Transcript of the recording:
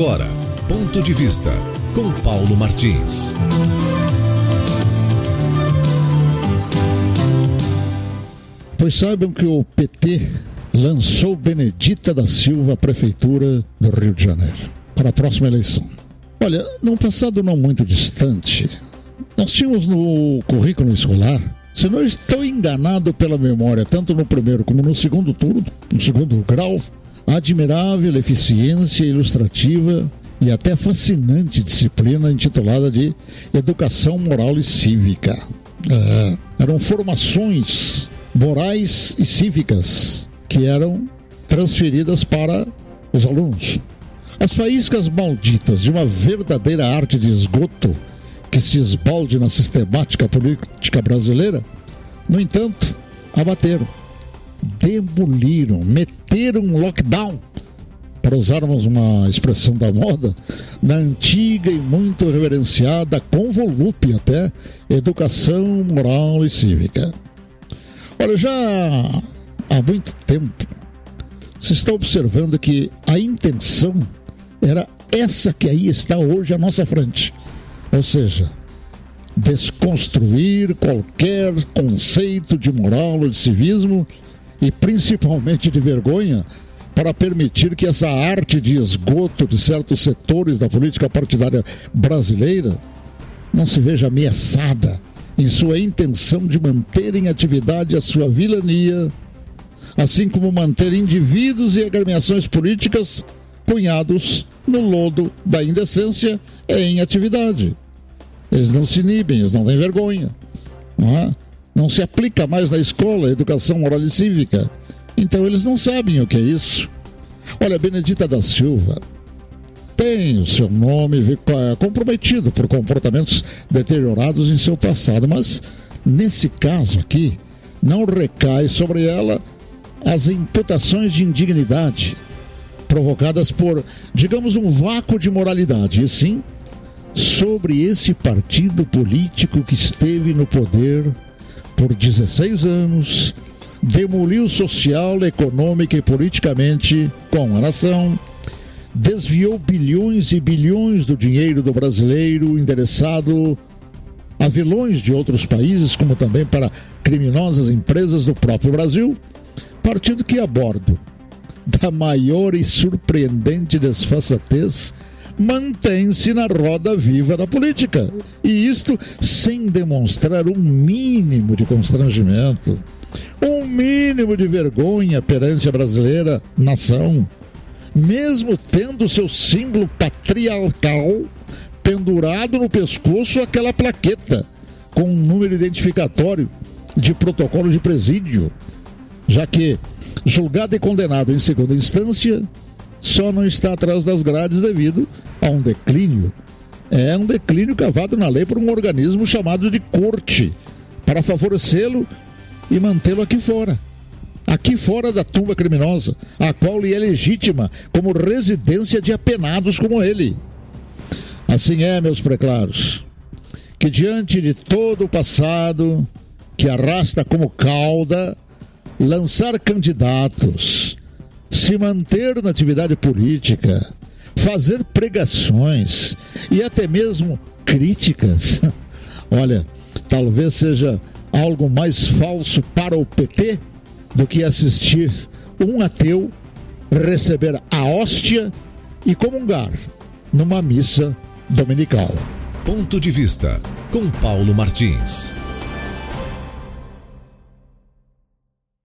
Agora, ponto de vista com Paulo Martins. Pois saibam que o PT lançou Benedita da Silva à Prefeitura do Rio de Janeiro para a próxima eleição. Olha, num passado não muito distante, nós tínhamos no currículo escolar, se não estou enganado pela memória, tanto no primeiro como no segundo turno, no segundo grau, admirável eficiência ilustrativa e até fascinante disciplina intitulada de Educação Moral e Cívica. É, eram formações morais e cívicas que eram transferidas para os alunos. As faíscas malditas de uma verdadeira arte de esgoto que se esbalde na sistemática política brasileira, no entanto, abateram, demoliram, meteram um lockdown, para usarmos uma expressão da moda, na antiga e muito reverenciada, com volúpia até, educação moral e cívica. Olha, já há muito tempo se está observando que a intenção era essa que aí está hoje à nossa frente. Ou seja, desconstruir qualquer conceito de moral ou de civismo e principalmente de vergonha para permitir que essa arte de esgoto de certos setores da política partidária brasileira não se veja ameaçada em sua intenção de manter em atividade a sua vilania, assim como manter indivíduos e agremiações políticas cunhados no lodo da indecência em atividade. Eles não se inibem, eles não têm vergonha. Não, é? Se aplica mais na escola a educação moral e cívica. Então eles não sabem o que é isso. Olha, Benedita da Silva tem o seu nome comprometido por comportamentos deteriorados em seu passado, mas nesse caso aqui não recai sobre ela as imputações de indignidade provocadas por, digamos, um vácuo de moralidade, e sim sobre esse partido político que esteve no poder por 16 anos, demoliu social, econômica e politicamente com a nação, desviou bilhões e bilhões do dinheiro do brasileiro endereçado a vilões de outros países, como também para criminosas empresas do próprio Brasil, partido que a bordo da maior e surpreendente desfaçatez mantém-se na roda viva da política. E isto sem demonstrar um mínimo de constrangimento, um mínimo de vergonha perante a brasileira nação, mesmo tendo seu símbolo patriarcal pendurado no pescoço aquela plaqueta com um número identificatório de protocolo de presídio, já que julgado e condenado em segunda instância, só não está atrás das grades devido a um declínio. É um declínio cavado na lei por um organismo chamado de corte, para favorecê-lo e mantê-lo aqui fora. Aqui fora da tumba criminosa, a qual lhe é legítima como residência de apenados como ele. Assim é, meus preclaros, que diante de todo o passado que arrasta como cauda, lançar candidatos, se manter na atividade política, fazer pregações e até mesmo críticas. Olha, talvez seja algo mais falso para o PT do que assistir um ateu receber a hóstia e comungar numa missa dominical. Ponto de vista com Paulo Martins.